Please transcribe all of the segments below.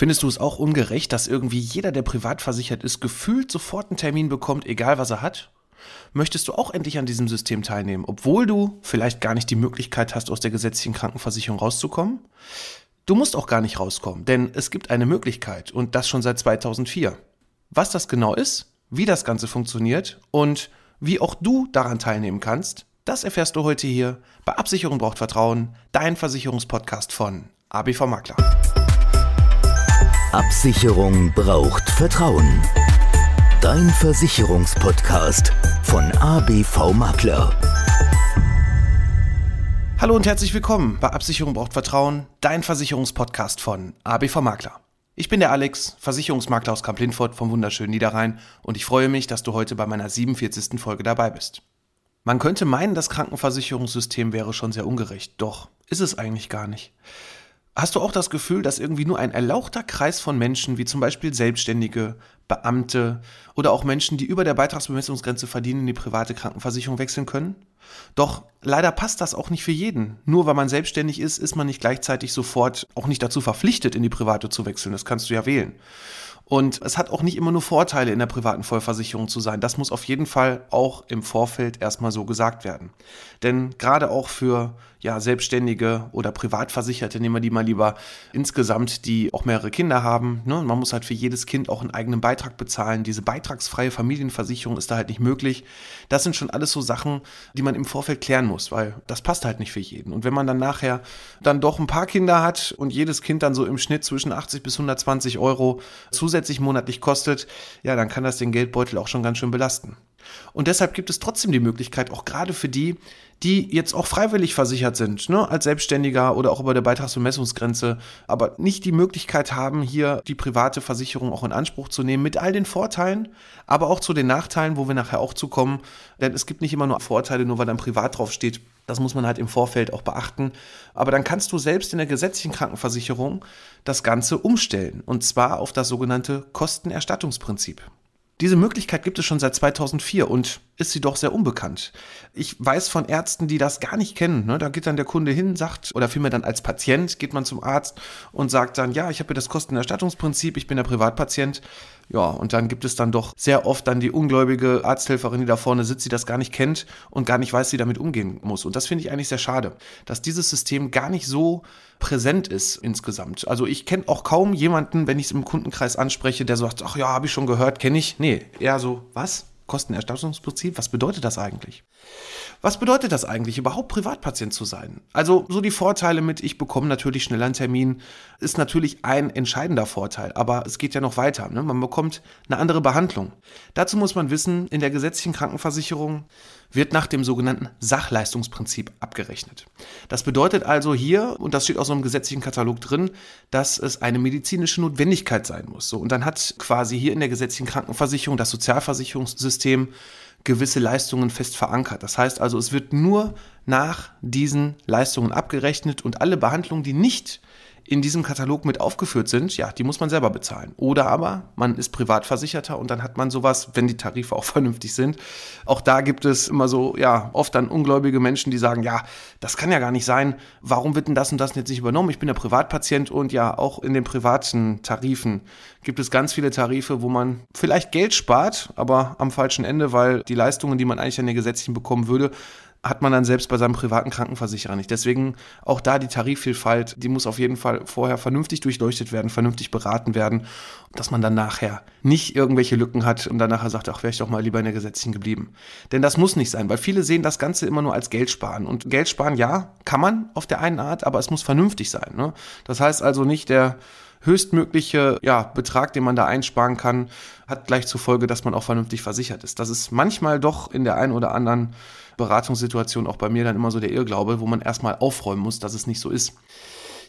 Findest du es auch ungerecht, dass irgendwie jeder, der privat versichert ist, gefühlt sofort einen Termin bekommt, egal was er hat? Möchtest du auch endlich an diesem System teilnehmen, obwohl du vielleicht gar nicht die Möglichkeit hast, aus der gesetzlichen Krankenversicherung rauszukommen? Du musst auch gar nicht rauskommen, denn es gibt eine Möglichkeit und das schon seit 2004. Was das genau ist, wie das Ganze funktioniert und wie auch du daran teilnehmen kannst, das erfährst du heute hier bei Absicherung braucht Vertrauen, dein Versicherungspodcast von ABV Makler. Absicherung braucht Vertrauen. Dein Versicherungspodcast von ABV Makler. Hallo und herzlich willkommen bei Absicherung braucht Vertrauen, dein Versicherungspodcast von ABV Makler. Ich bin der Alex, Versicherungsmakler aus Kamp-Lindfort vom wunderschönen Niederrhein und ich freue mich, dass du heute bei meiner 47. Folge dabei bist. Man könnte meinen, das Krankenversicherungssystem wäre schon sehr ungerecht, doch ist es eigentlich gar nicht. Hast du auch das Gefühl, dass irgendwie nur ein erlauchter Kreis von Menschen, wie zum Beispiel Selbstständige, Beamte oder auch Menschen, die über der Beitragsbemessungsgrenze verdienen, in die private Krankenversicherung wechseln können? Doch leider passt das auch nicht für jeden. Nur weil man selbstständig ist, ist man nicht gleichzeitig sofort auch nicht dazu verpflichtet, in die private zu wechseln. Das kannst du ja wählen. Und es hat auch nicht immer nur Vorteile, in der privaten Vollversicherung zu sein. Das muss auf jeden Fall auch im Vorfeld erstmal so gesagt werden. Denn gerade auch für ja, Selbstständige oder Privatversicherte, nehmen wir die mal lieber insgesamt, die auch mehrere Kinder haben. Ne? Man muss halt für jedes Kind auch einen eigenen Beitrag bezahlen. Diese beitragsfreie Familienversicherung ist da halt nicht möglich. Das sind schon alles so Sachen, die man im Vorfeld klären muss, weil das passt halt nicht für jeden. Und wenn man dann nachher dann doch ein paar Kinder hat und jedes Kind dann so im Schnitt zwischen 80 bis 120 Euro zusätzlich monatlich kostet, ja, dann kann das den Geldbeutel auch schon ganz schön belasten. Und deshalb gibt es trotzdem die Möglichkeit, auch gerade für die, die jetzt auch freiwillig versichert sind, ne, als Selbstständiger oder auch über der Beitragsbemessungsgrenze, aber nicht die Möglichkeit haben, hier die private Versicherung auch in Anspruch zu nehmen, mit all den Vorteilen, aber auch zu den Nachteilen, wo wir nachher auch zukommen. Denn es gibt nicht immer nur Vorteile, nur weil dann privat draufsteht. Das muss man halt im Vorfeld auch beachten. Aber dann kannst du selbst in der gesetzlichen Krankenversicherung das Ganze umstellen. Und zwar auf das sogenannte Kostenerstattungsprinzip. Diese Möglichkeit gibt es schon seit 2004 und ist sie doch sehr unbekannt. Ich weiß von Ärzten, die das gar nicht kennen. Ne? Da geht dann der Kunde hin, sagt, oder vielmehr dann als Patient geht man zum Arzt und sagt dann, ja, ich habe das Kostenerstattungsprinzip, ich bin der Privatpatient. Ja, und dann gibt es dann doch sehr oft dann die ungläubige Arzthelferin, die da vorne sitzt, die das gar nicht kennt und gar nicht weiß, wie damit umgehen muss. Und das finde ich eigentlich sehr schade, dass dieses System gar nicht so präsent ist insgesamt. Also ich kenne auch kaum jemanden, wenn ich es im Kundenkreis anspreche, der sagt, ach ja, habe ich schon gehört, kenne ich. Nee, eher so, was? Kostenerstattungsprinzip, was bedeutet das eigentlich? Was bedeutet das eigentlich, überhaupt Privatpatient zu sein? Also so die Vorteile mit, ich bekomme natürlich schneller einen Termin, ist natürlich ein entscheidender Vorteil, aber es geht ja noch weiter. Ne? Man bekommt eine andere Behandlung. Dazu muss man wissen, in der gesetzlichen Krankenversicherung wird nach dem sogenannten Sachleistungsprinzip abgerechnet. Das bedeutet also hier, und das steht auch so im gesetzlichen Katalog drin, dass es eine medizinische Notwendigkeit sein muss. So, und dann hat quasi hier in der gesetzlichen Krankenversicherung das Sozialversicherungssystem gewisse Leistungen fest verankert. Das heißt also, es wird nur nach diesen Leistungen abgerechnet und alle Behandlungen, die nicht in diesem Katalog mit aufgeführt sind, ja, die muss man selber bezahlen. Oder aber man ist Privatversicherter und dann hat man sowas, wenn die Tarife auch vernünftig sind. Auch da gibt es immer so, ja, oft dann ungläubige Menschen, die sagen, ja, das kann ja gar nicht sein. Warum wird denn das und das jetzt nicht übernommen? Ich bin der Privatpatient und ja, auch in den privaten Tarifen gibt es ganz viele Tarife, wo man vielleicht Geld spart, aber am falschen Ende, weil die Leistungen, die man eigentlich an den gesetzlichen bekommen würde, hat man dann selbst bei seinem privaten Krankenversicherer nicht. Deswegen auch da die Tarifvielfalt, die muss auf jeden Fall vorher vernünftig durchleuchtet werden, vernünftig beraten werden, dass man dann nachher nicht irgendwelche Lücken hat und dann nachher sagt, ach, wäre ich doch mal lieber in der gesetzlichen geblieben. Denn das muss nicht sein, weil viele sehen das Ganze immer nur als Geld sparen. Und Geld sparen, ja, kann man auf der einen Art, aber es muss vernünftig sein. Ne? Das heißt also nicht, der höchstmögliche ja, Betrag, den man da einsparen kann, hat gleich zur Folge, dass man auch vernünftig versichert ist. Das ist manchmal doch in der einen oder anderen Beratungssituation auch bei mir dann immer so der Irrglaube, wo man erstmal aufräumen muss, dass es nicht so ist.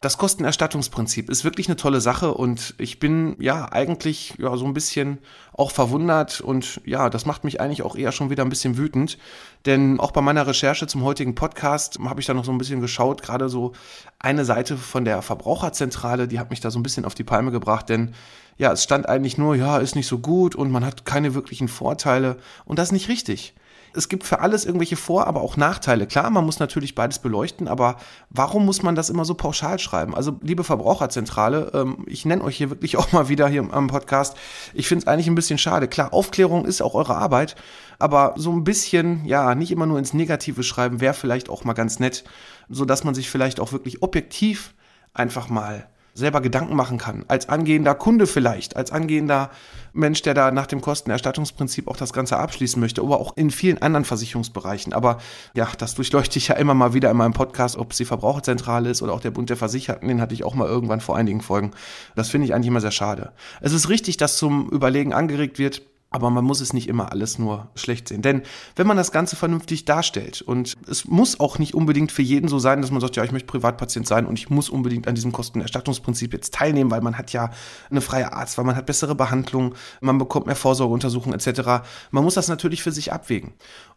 Das Kostenerstattungsprinzip ist wirklich eine tolle Sache und ich bin ja eigentlich ja so ein bisschen auch verwundert und ja, das macht mich eigentlich auch eher schon wieder ein bisschen wütend, denn auch bei meiner Recherche zum heutigen Podcast habe ich da noch so ein bisschen geschaut, gerade so eine Seite von der Verbraucherzentrale, die hat mich da so ein bisschen auf die Palme gebracht, denn ja, es stand eigentlich nur, ja, ist nicht so gut und man hat keine wirklichen Vorteile und das ist nicht richtig es gibt für alles irgendwelche Vor-, aber auch Nachteile. Klar, man muss natürlich beides beleuchten, aber warum muss man das immer so pauschal schreiben? Also, liebe Verbraucherzentrale, ähm, ich nenne euch hier wirklich auch mal wieder hier am Podcast. Ich finde es eigentlich ein bisschen schade. Klar, Aufklärung ist auch eure Arbeit, aber so ein bisschen, ja, nicht immer nur ins Negative schreiben, wäre vielleicht auch mal ganz nett, so dass man sich vielleicht auch wirklich objektiv einfach mal selber Gedanken machen kann. Als angehender Kunde vielleicht, als angehender Mensch, der da nach dem Kostenerstattungsprinzip auch das Ganze abschließen möchte, aber auch in vielen anderen Versicherungsbereichen. Aber ja, das durchleuchte ich ja immer mal wieder in meinem Podcast, ob es die Verbraucherzentrale ist oder auch der Bund der Versicherten. Den hatte ich auch mal irgendwann vor einigen Folgen. Das finde ich eigentlich immer sehr schade. Es ist richtig, dass zum Überlegen angeregt wird, aber man muss es nicht immer alles nur schlecht sehen. Denn wenn man das Ganze vernünftig darstellt und es muss auch nicht unbedingt für jeden so sein, dass man sagt, ja, ich möchte Privatpatient sein und ich muss unbedingt an diesem Kostenerstattungsprinzip jetzt teilnehmen, weil man hat ja eine freie Arzt, weil man hat bessere Behandlung, man bekommt mehr Vorsorgeuntersuchungen etc. Man muss das natürlich für sich abwägen.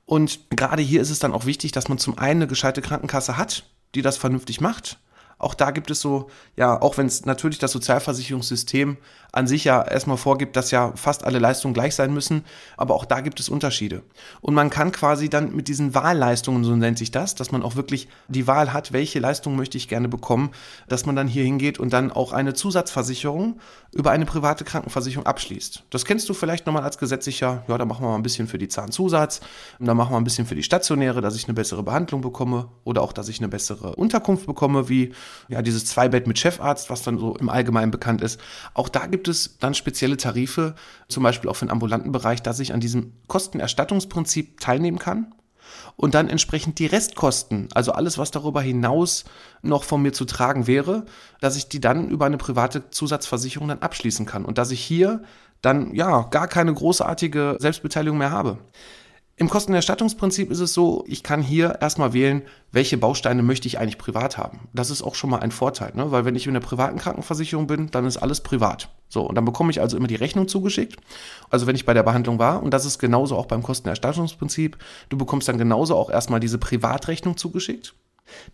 Und gerade hier ist es dann auch wichtig, dass man zum einen eine gescheite Krankenkasse hat, die das vernünftig macht auch da gibt es so, ja, auch wenn es natürlich das Sozialversicherungssystem an sich ja erstmal vorgibt, dass ja fast alle Leistungen gleich sein müssen, aber auch da gibt es Unterschiede. Und man kann quasi dann mit diesen Wahlleistungen, so nennt sich das, dass man auch wirklich die Wahl hat, welche Leistung möchte ich gerne bekommen, dass man dann hier hingeht und dann auch eine Zusatzversicherung über eine private Krankenversicherung abschließt. Das kennst du vielleicht nochmal als gesetzlicher, ja, da machen wir mal ein bisschen für die Zahnzusatz, und dann machen wir ein bisschen für die stationäre, dass ich eine bessere Behandlung bekomme oder auch, dass ich eine bessere Unterkunft bekomme, wie ja, dieses Zweibett mit Chefarzt, was dann so im Allgemeinen bekannt ist. Auch da gibt es dann spezielle Tarife, zum Beispiel auch für den ambulanten Bereich, dass ich an diesem Kostenerstattungsprinzip teilnehmen kann und dann entsprechend die Restkosten, also alles, was darüber hinaus noch von mir zu tragen wäre, dass ich die dann über eine private Zusatzversicherung dann abschließen kann und dass ich hier dann ja gar keine großartige Selbstbeteiligung mehr habe. Im Kostenerstattungsprinzip ist es so, ich kann hier erstmal wählen, welche Bausteine möchte ich eigentlich privat haben. Das ist auch schon mal ein Vorteil, ne? weil wenn ich in einer privaten Krankenversicherung bin, dann ist alles privat. So, und dann bekomme ich also immer die Rechnung zugeschickt. Also wenn ich bei der Behandlung war, und das ist genauso auch beim Kostenerstattungsprinzip, du bekommst dann genauso auch erstmal diese Privatrechnung zugeschickt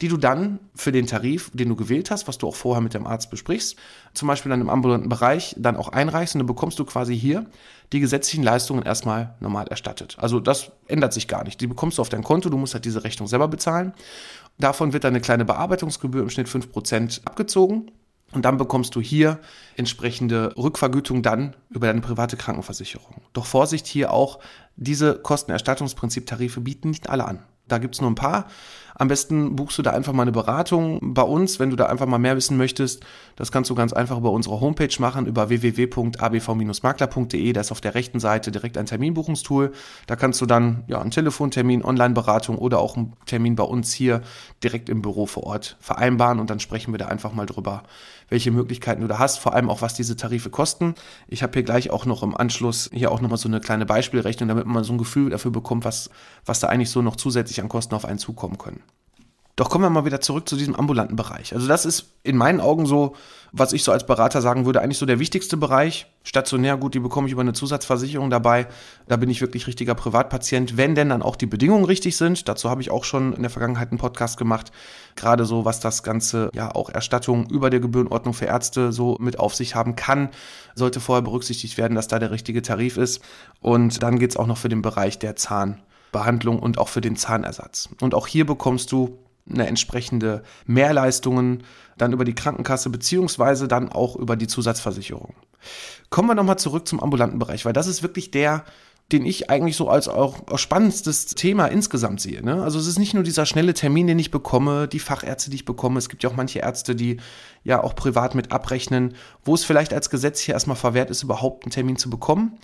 die du dann für den Tarif, den du gewählt hast, was du auch vorher mit dem Arzt besprichst, zum Beispiel dann im ambulanten Bereich, dann auch einreichst und dann bekommst du quasi hier die gesetzlichen Leistungen erstmal normal erstattet. Also das ändert sich gar nicht. Die bekommst du auf dein Konto, du musst halt diese Rechnung selber bezahlen. Davon wird dann eine kleine Bearbeitungsgebühr im Schnitt 5% abgezogen. Und dann bekommst du hier entsprechende Rückvergütung dann über deine private Krankenversicherung. Doch Vorsicht hier auch, diese Kostenerstattungsprinzip-Tarife bieten nicht alle an. Da gibt es nur ein paar. Am besten buchst du da einfach mal eine Beratung bei uns, wenn du da einfach mal mehr wissen möchtest. Das kannst du ganz einfach über unsere Homepage machen, über www.abv-makler.de. Da ist auf der rechten Seite direkt ein Terminbuchungstool. Da kannst du dann ja einen Telefontermin, Online-Beratung oder auch einen Termin bei uns hier direkt im Büro vor Ort vereinbaren und dann sprechen wir da einfach mal drüber, welche Möglichkeiten du da hast, vor allem auch was diese Tarife kosten. Ich habe hier gleich auch noch im Anschluss hier auch nochmal so eine kleine Beispielrechnung, damit man so ein Gefühl dafür bekommt, was, was da eigentlich so noch zusätzlich an Kosten auf einen zukommen können. Doch kommen wir mal wieder zurück zu diesem ambulanten Bereich. Also das ist in meinen Augen so, was ich so als Berater sagen würde, eigentlich so der wichtigste Bereich. Stationär, gut, die bekomme ich über eine Zusatzversicherung dabei. Da bin ich wirklich richtiger Privatpatient, wenn denn dann auch die Bedingungen richtig sind. Dazu habe ich auch schon in der Vergangenheit einen Podcast gemacht. Gerade so, was das Ganze, ja, auch Erstattung über der Gebührenordnung für Ärzte so mit auf sich haben kann, sollte vorher berücksichtigt werden, dass da der richtige Tarif ist. Und dann geht es auch noch für den Bereich der Zahnbehandlung und auch für den Zahnersatz. Und auch hier bekommst du eine entsprechende Mehrleistungen dann über die Krankenkasse beziehungsweise dann auch über die Zusatzversicherung. Kommen wir nochmal zurück zum ambulanten Bereich, weil das ist wirklich der, den ich eigentlich so als auch, spannendstes Thema insgesamt sehe. Ne? Also es ist nicht nur dieser schnelle Termin, den ich bekomme, die Fachärzte, die ich bekomme. Es gibt ja auch manche Ärzte, die ja auch privat mit abrechnen, wo es vielleicht als Gesetz hier erstmal verwehrt ist, überhaupt einen Termin zu bekommen.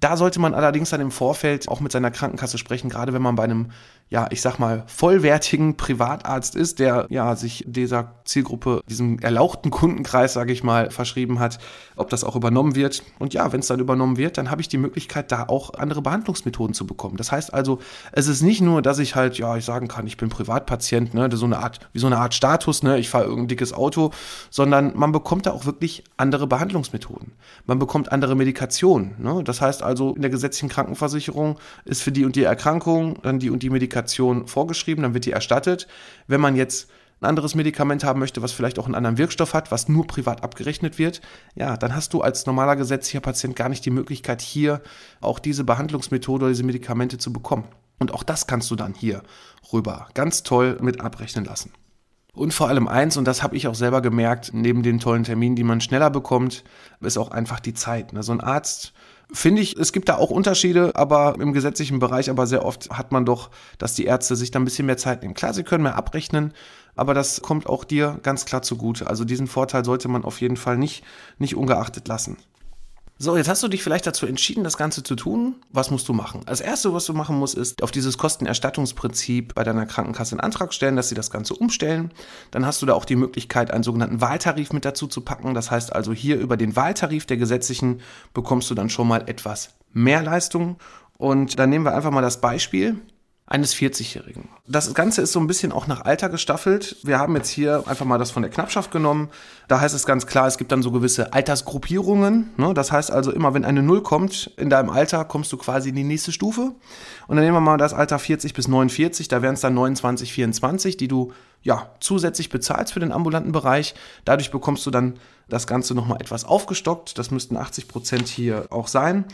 Da sollte man allerdings dann im Vorfeld auch mit seiner Krankenkasse sprechen, gerade wenn man bei einem ja, ich sag mal, vollwertigen Privatarzt ist, der ja sich dieser Zielgruppe, diesem erlauchten Kundenkreis, sage ich mal, verschrieben hat, ob das auch übernommen wird. Und ja, wenn es dann übernommen wird, dann habe ich die Möglichkeit, da auch andere Behandlungsmethoden zu bekommen. Das heißt also, es ist nicht nur, dass ich halt, ja, ich sagen kann, ich bin Privatpatient, ne, so eine Art, wie so eine Art Status, ne, ich fahre irgendein dickes Auto, sondern man bekommt da auch wirklich andere Behandlungsmethoden. Man bekommt andere Medikationen. Ne? Das heißt also, in der gesetzlichen Krankenversicherung ist für die und die Erkrankung dann die und die Medikation vorgeschrieben, dann wird die erstattet. Wenn man jetzt ein anderes Medikament haben möchte, was vielleicht auch einen anderen Wirkstoff hat, was nur privat abgerechnet wird, ja, dann hast du als normaler gesetzlicher Patient gar nicht die Möglichkeit, hier auch diese Behandlungsmethode oder diese Medikamente zu bekommen. Und auch das kannst du dann hier rüber ganz toll mit abrechnen lassen. Und vor allem eins, und das habe ich auch selber gemerkt, neben den tollen Terminen, die man schneller bekommt, ist auch einfach die Zeit. Ne? So ein Arzt Finde ich, es gibt da auch Unterschiede, aber im gesetzlichen Bereich, aber sehr oft hat man doch, dass die Ärzte sich da ein bisschen mehr Zeit nehmen. Klar, sie können mehr abrechnen, aber das kommt auch dir ganz klar zugute. Also diesen Vorteil sollte man auf jeden Fall nicht, nicht ungeachtet lassen. So, jetzt hast du dich vielleicht dazu entschieden, das Ganze zu tun. Was musst du machen? Als erste, was du machen musst, ist auf dieses Kostenerstattungsprinzip bei deiner Krankenkasse einen Antrag stellen, dass sie das Ganze umstellen. Dann hast du da auch die Möglichkeit, einen sogenannten Wahltarif mit dazu zu packen. Das heißt also, hier über den Wahltarif der gesetzlichen bekommst du dann schon mal etwas mehr Leistung. Und dann nehmen wir einfach mal das Beispiel eines 40-Jährigen. Das Ganze ist so ein bisschen auch nach Alter gestaffelt. Wir haben jetzt hier einfach mal das von der Knappschaft genommen. Da heißt es ganz klar, es gibt dann so gewisse Altersgruppierungen. Ne? Das heißt also, immer wenn eine Null kommt in deinem Alter, kommst du quasi in die nächste Stufe. Und dann nehmen wir mal das Alter 40 bis 49, da wären es dann 29, 24, die du ja zusätzlich bezahlst für den ambulanten Bereich. Dadurch bekommst du dann das Ganze nochmal etwas aufgestockt. Das müssten 80 Prozent hier auch sein.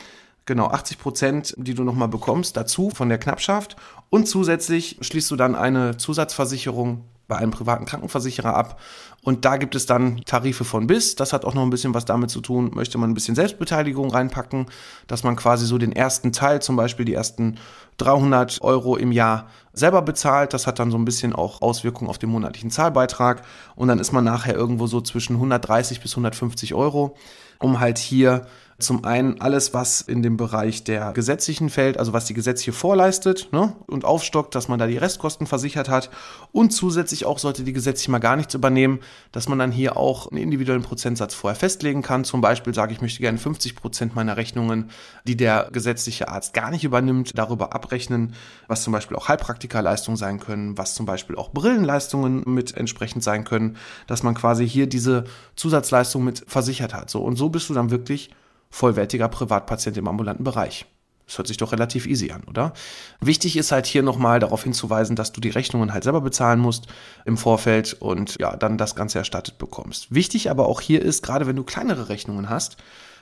Genau, 80 Prozent, die du nochmal bekommst, dazu von der Knappschaft. Und zusätzlich schließt du dann eine Zusatzversicherung bei einem privaten Krankenversicherer ab. Und da gibt es dann Tarife von bis. Das hat auch noch ein bisschen was damit zu tun, möchte man ein bisschen Selbstbeteiligung reinpacken, dass man quasi so den ersten Teil, zum Beispiel die ersten 300 Euro im Jahr selber bezahlt. Das hat dann so ein bisschen auch Auswirkungen auf den monatlichen Zahlbeitrag. Und dann ist man nachher irgendwo so zwischen 130 bis 150 Euro, um halt hier zum einen alles, was in dem Bereich der gesetzlichen fällt, also was die gesetzliche vorleistet ne, und aufstockt, dass man da die Restkosten versichert hat. Und zusätzlich auch sollte die gesetzliche mal gar nichts übernehmen, dass man dann hier auch einen individuellen Prozentsatz vorher festlegen kann. Zum Beispiel sage ich, möchte gerne 50 Prozent meiner Rechnungen, die der gesetzliche Arzt gar nicht übernimmt, darüber abrechnen, was zum Beispiel auch Heilpraktikerleistungen sein können, was zum Beispiel auch Brillenleistungen mit entsprechend sein können, dass man quasi hier diese Zusatzleistung mit versichert hat. So und so bist du dann wirklich vollwertiger Privatpatient im ambulanten Bereich. Das hört sich doch relativ easy an, oder? Wichtig ist halt hier nochmal darauf hinzuweisen, dass du die Rechnungen halt selber bezahlen musst im Vorfeld und ja, dann das Ganze erstattet bekommst. Wichtig aber auch hier ist, gerade wenn du kleinere Rechnungen hast,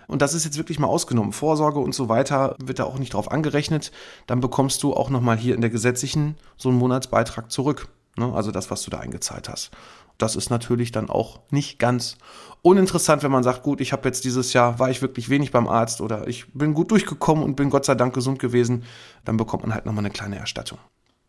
und das ist jetzt wirklich mal ausgenommen, Vorsorge und so weiter wird da auch nicht drauf angerechnet, dann bekommst du auch nochmal hier in der gesetzlichen so einen Monatsbeitrag zurück. Ne? Also das, was du da eingezahlt hast. Das ist natürlich dann auch nicht ganz uninteressant, wenn man sagt, gut, ich habe jetzt dieses Jahr, war ich wirklich wenig beim Arzt oder ich bin gut durchgekommen und bin Gott sei Dank gesund gewesen, dann bekommt man halt nochmal eine kleine Erstattung.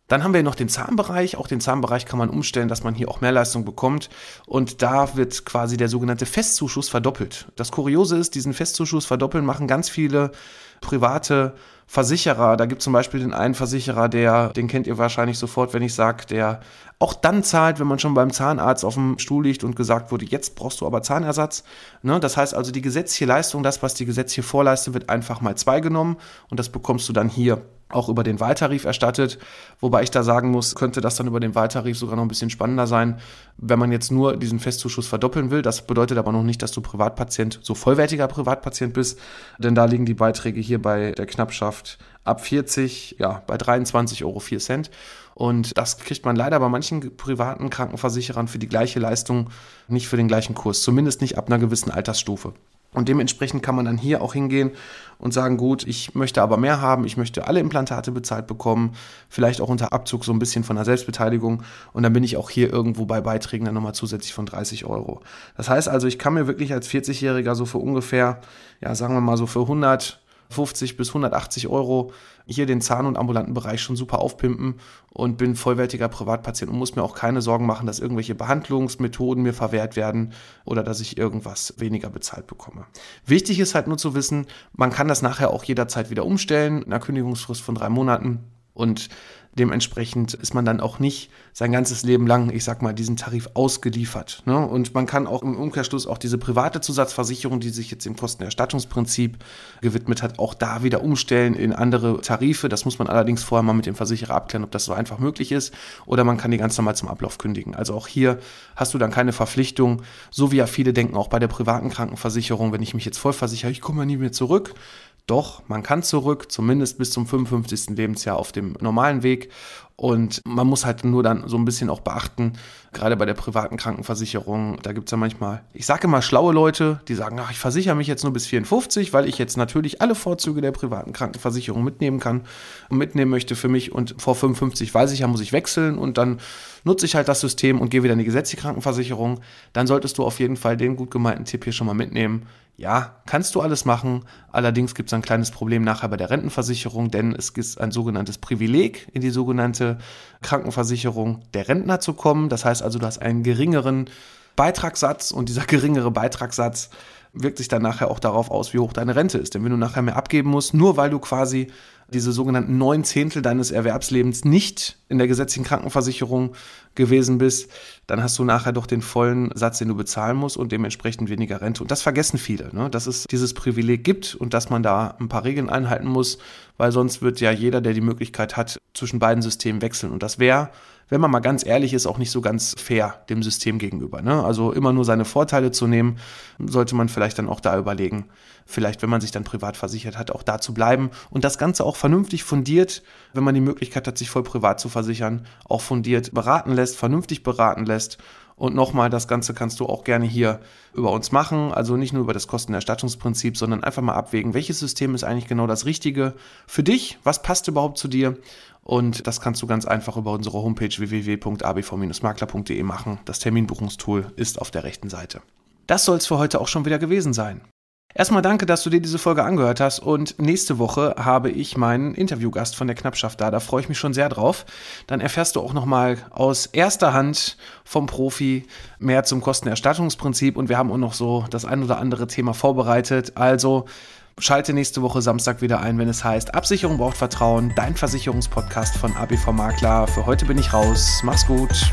Dann haben wir noch den Zahnbereich. Auch den Zahnbereich kann man umstellen, dass man hier auch mehr Leistung bekommt. Und da wird quasi der sogenannte Festzuschuss verdoppelt. Das Kuriose ist, diesen Festzuschuss verdoppeln machen ganz viele private Versicherer. Da gibt es zum Beispiel den einen Versicherer, der, den kennt ihr wahrscheinlich sofort, wenn ich sage, der auch dann zahlt, wenn man schon beim Zahnarzt auf dem Stuhl liegt und gesagt wurde, jetzt brauchst du aber Zahnersatz. Ne? Das heißt also, die gesetzliche Leistung, das, was die gesetzliche vorleistet, wird einfach mal zwei genommen und das bekommst du dann hier auch über den Wahltarif erstattet. Wobei ich da sagen muss, könnte das dann über den Wahltarif sogar noch ein bisschen spannender sein, wenn man jetzt nur diesen Festzuschuss verdoppeln will. Das bedeutet aber noch nicht, dass du Privatpatient, so vollwertiger Privatpatient bist, denn da liegen die Beiträge hier bei der Knappschaft ab 40, ja, bei 23,04 Euro. Und das kriegt man leider bei manchen privaten Krankenversicherern für die gleiche Leistung nicht für den gleichen Kurs, zumindest nicht ab einer gewissen Altersstufe. Und dementsprechend kann man dann hier auch hingehen und sagen, gut, ich möchte aber mehr haben, ich möchte alle Implantate bezahlt bekommen, vielleicht auch unter Abzug so ein bisschen von der Selbstbeteiligung und dann bin ich auch hier irgendwo bei Beiträgen dann nochmal zusätzlich von 30 Euro. Das heißt also, ich kann mir wirklich als 40-Jähriger so für ungefähr, ja, sagen wir mal so für 100 50 bis 180 Euro hier den Zahn- und ambulanten Bereich schon super aufpimpen und bin vollwertiger Privatpatient und muss mir auch keine Sorgen machen, dass irgendwelche Behandlungsmethoden mir verwehrt werden oder dass ich irgendwas weniger bezahlt bekomme. Wichtig ist halt nur zu wissen, man kann das nachher auch jederzeit wieder umstellen, in einer Kündigungsfrist von drei Monaten. Und Dementsprechend ist man dann auch nicht sein ganzes Leben lang, ich sag mal, diesen Tarif ausgeliefert. Ne? Und man kann auch im Umkehrschluss auch diese private Zusatzversicherung, die sich jetzt dem Kostenerstattungsprinzip gewidmet hat, auch da wieder umstellen in andere Tarife. Das muss man allerdings vorher mal mit dem Versicherer abklären, ob das so einfach möglich ist. Oder man kann die ganz normal zum Ablauf kündigen. Also auch hier hast du dann keine Verpflichtung, so wie ja viele denken, auch bei der privaten Krankenversicherung, wenn ich mich jetzt voll versichere, ich komme ja nie mehr zurück. Doch, man kann zurück, zumindest bis zum 55. Lebensjahr auf dem normalen Weg. Und man muss halt nur dann so ein bisschen auch beachten, gerade bei der privaten Krankenversicherung, da gibt es ja manchmal, ich sage immer schlaue Leute, die sagen, ach, ich versichere mich jetzt nur bis 54, weil ich jetzt natürlich alle Vorzüge der privaten Krankenversicherung mitnehmen kann und mitnehmen möchte für mich. Und vor 55 weiß ich ja, muss ich wechseln und dann nutze ich halt das System und gehe wieder in die gesetzliche Krankenversicherung. Dann solltest du auf jeden Fall den gut gemeinten Tipp hier schon mal mitnehmen ja, kannst du alles machen. Allerdings gibt es ein kleines Problem nachher bei der Rentenversicherung, denn es ist ein sogenanntes Privileg, in die sogenannte Krankenversicherung der Rentner zu kommen. Das heißt also, du hast einen geringeren Beitragssatz und dieser geringere Beitragssatz wirkt sich dann nachher auch darauf aus, wie hoch deine Rente ist. Denn wenn du nachher mehr abgeben musst, nur weil du quasi diese sogenannten neun Zehntel deines Erwerbslebens nicht in der gesetzlichen Krankenversicherung gewesen bist, dann hast du nachher doch den vollen Satz, den du bezahlen musst und dementsprechend weniger Rente. Und das vergessen viele, ne? dass es dieses Privileg gibt und dass man da ein paar Regeln einhalten muss, weil sonst wird ja jeder, der die Möglichkeit hat, zwischen beiden Systemen wechseln. Und das wäre wenn man mal ganz ehrlich ist, auch nicht so ganz fair dem System gegenüber. Ne? Also immer nur seine Vorteile zu nehmen, sollte man vielleicht dann auch da überlegen, vielleicht, wenn man sich dann privat versichert hat, auch da zu bleiben und das Ganze auch vernünftig fundiert, wenn man die Möglichkeit hat, sich voll privat zu versichern, auch fundiert beraten lässt, vernünftig beraten lässt und nochmal, das Ganze kannst du auch gerne hier über uns machen. Also nicht nur über das Kostenerstattungsprinzip, sondern einfach mal abwägen, welches System ist eigentlich genau das Richtige für dich? Was passt überhaupt zu dir? Und das kannst du ganz einfach über unsere Homepage www.abv-makler.de machen. Das Terminbuchungstool ist auf der rechten Seite. Das soll es für heute auch schon wieder gewesen sein. Erstmal danke, dass du dir diese Folge angehört hast und nächste Woche habe ich meinen Interviewgast von der Knappschaft da. Da freue ich mich schon sehr drauf. Dann erfährst du auch nochmal aus erster Hand vom Profi mehr zum Kostenerstattungsprinzip und wir haben auch noch so das ein oder andere Thema vorbereitet. Also Schalte nächste Woche Samstag wieder ein, wenn es heißt Absicherung braucht Vertrauen, dein Versicherungspodcast von ABV Makler. Für heute bin ich raus. Mach's gut.